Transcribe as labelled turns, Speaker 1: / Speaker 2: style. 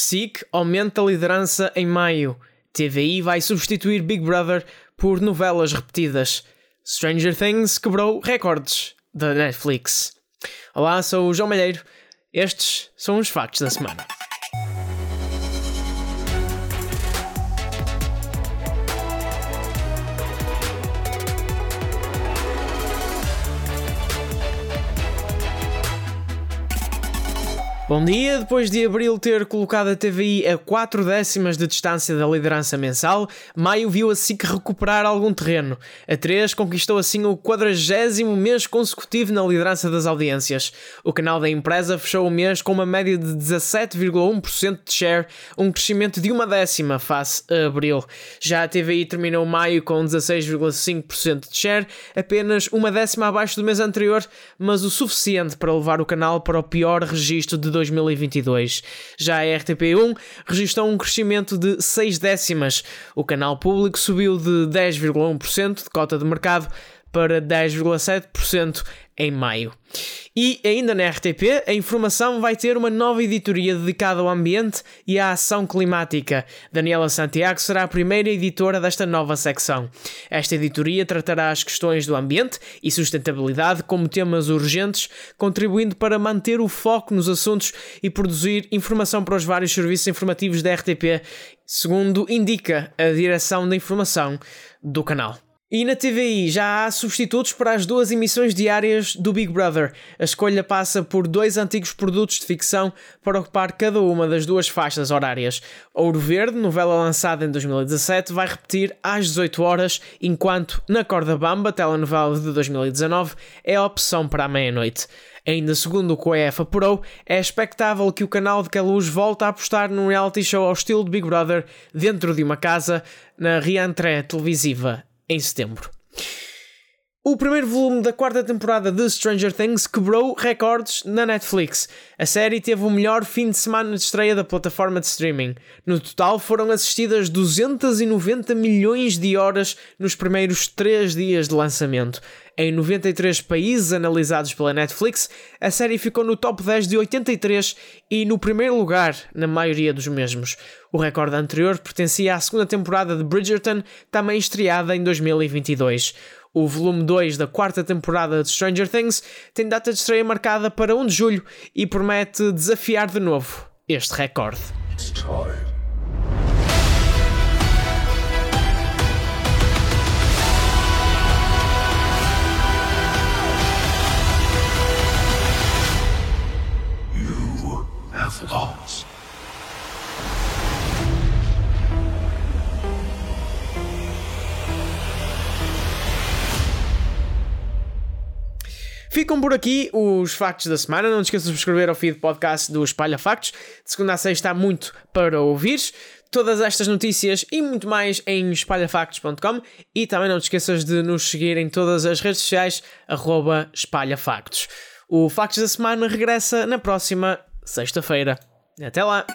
Speaker 1: SIC aumenta a liderança em maio. TVI vai substituir Big Brother por novelas repetidas. Stranger Things quebrou recordes da Netflix. Olá, sou o João Malheiro. Estes são os factos da semana. Bom dia, depois de abril ter colocado a TVI a 4 décimas de distância da liderança mensal, maio viu a SIC recuperar algum terreno. A 3 conquistou assim o 40 mês consecutivo na liderança das audiências. O canal da empresa fechou o mês com uma média de 17,1% de share, um crescimento de uma décima face a abril. Já a TVI terminou maio com 16,5% de share, apenas uma décima abaixo do mês anterior, mas o suficiente para levar o canal para o pior registro de 2022. Já a RTP1 registrou um crescimento de 6 décimas. O canal público subiu de 10,1% de cota de mercado para 10,7% em maio. E ainda na RTP, a informação vai ter uma nova editoria dedicada ao ambiente e à ação climática. Daniela Santiago será a primeira editora desta nova secção. Esta editoria tratará as questões do ambiente e sustentabilidade como temas urgentes, contribuindo para manter o foco nos assuntos e produzir informação para os vários serviços informativos da RTP, segundo indica a direção da informação do canal. E na TVI já há substitutos para as duas emissões diárias do Big Brother. A escolha passa por dois antigos produtos de ficção para ocupar cada uma das duas faixas horárias. Ouro Verde, novela lançada em 2017, vai repetir às 18 horas, enquanto Na Corda Bamba, telenovela de 2019, é a opção para a meia-noite. Ainda segundo o que apurou, é expectável que o canal de Caluz volte a apostar num reality show ao estilo de Big Brother dentro de uma casa na reentrée televisiva em setembro. O primeiro volume da quarta temporada de Stranger Things quebrou recordes na Netflix. A série teve o melhor fim de semana de estreia da plataforma de streaming. No total foram assistidas 290 milhões de horas nos primeiros 3 dias de lançamento. Em 93 países analisados pela Netflix, a série ficou no top 10 de 83 e no primeiro lugar na maioria dos mesmos. O recorde anterior pertencia à segunda temporada de Bridgerton, também estreada em 2022. O volume 2 da quarta temporada de Stranger Things tem data de estreia marcada para 1 de julho e promete desafiar de novo este recorde. Lost. Ficam por aqui os factos da semana. Não te esqueças de subscrever ao feed podcast do Espalha Factos. De segunda a sexta há muito para ouvir. Todas estas notícias e muito mais em espalhafactos.com e também não te esqueças de nos seguir em todas as redes sociais, arroba espalhafactos. O Factos da Semana regressa na próxima sexta-feira. Até lá!